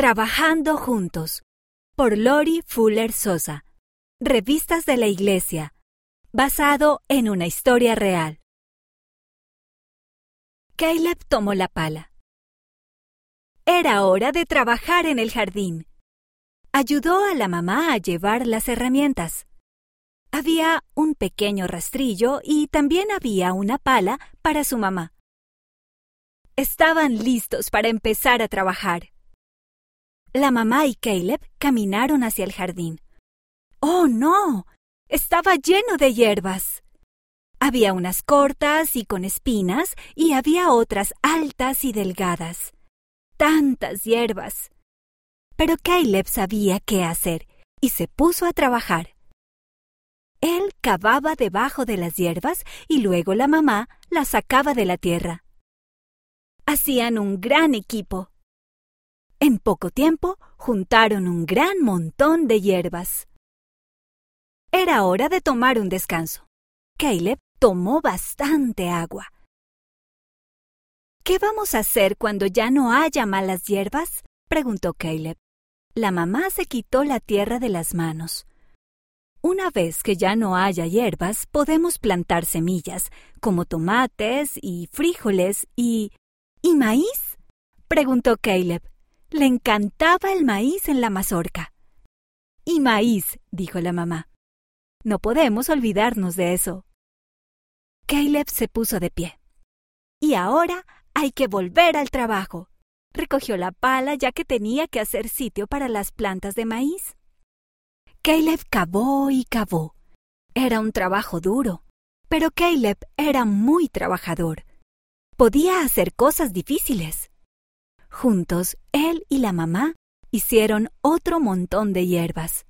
Trabajando juntos. Por Lori Fuller Sosa. Revistas de la Iglesia. Basado en una historia real. Caleb tomó la pala. Era hora de trabajar en el jardín. Ayudó a la mamá a llevar las herramientas. Había un pequeño rastrillo y también había una pala para su mamá. Estaban listos para empezar a trabajar. La mamá y Caleb caminaron hacia el jardín. ¡Oh, no! Estaba lleno de hierbas. Había unas cortas y con espinas y había otras altas y delgadas. Tantas hierbas. Pero Caleb sabía qué hacer y se puso a trabajar. Él cavaba debajo de las hierbas y luego la mamá las sacaba de la tierra. Hacían un gran equipo. En poco tiempo juntaron un gran montón de hierbas. Era hora de tomar un descanso. Caleb tomó bastante agua. ¿Qué vamos a hacer cuando ya no haya malas hierbas? preguntó Caleb. La mamá se quitó la tierra de las manos. Una vez que ya no haya hierbas, podemos plantar semillas, como tomates y frijoles y... ¿Y maíz? preguntó Caleb. Le encantaba el maíz en la mazorca. Y maíz, dijo la mamá. No podemos olvidarnos de eso. Caleb se puso de pie. Y ahora hay que volver al trabajo. Recogió la pala ya que tenía que hacer sitio para las plantas de maíz. Caleb cavó y cavó. Era un trabajo duro, pero Caleb era muy trabajador. Podía hacer cosas difíciles. Juntos, él y la mamá hicieron otro montón de hierbas,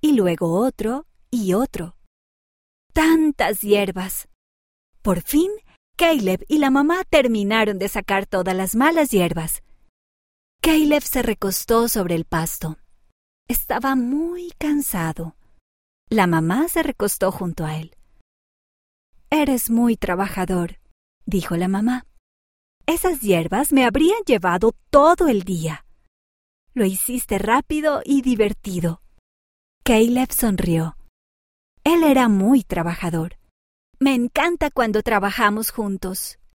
y luego otro y otro. Tantas hierbas. Por fin, Caleb y la mamá terminaron de sacar todas las malas hierbas. Caleb se recostó sobre el pasto. Estaba muy cansado. La mamá se recostó junto a él. Eres muy trabajador, dijo la mamá. Esas hierbas me habrían llevado todo el día. Lo hiciste rápido y divertido. Caleb sonrió. Él era muy trabajador. Me encanta cuando trabajamos juntos.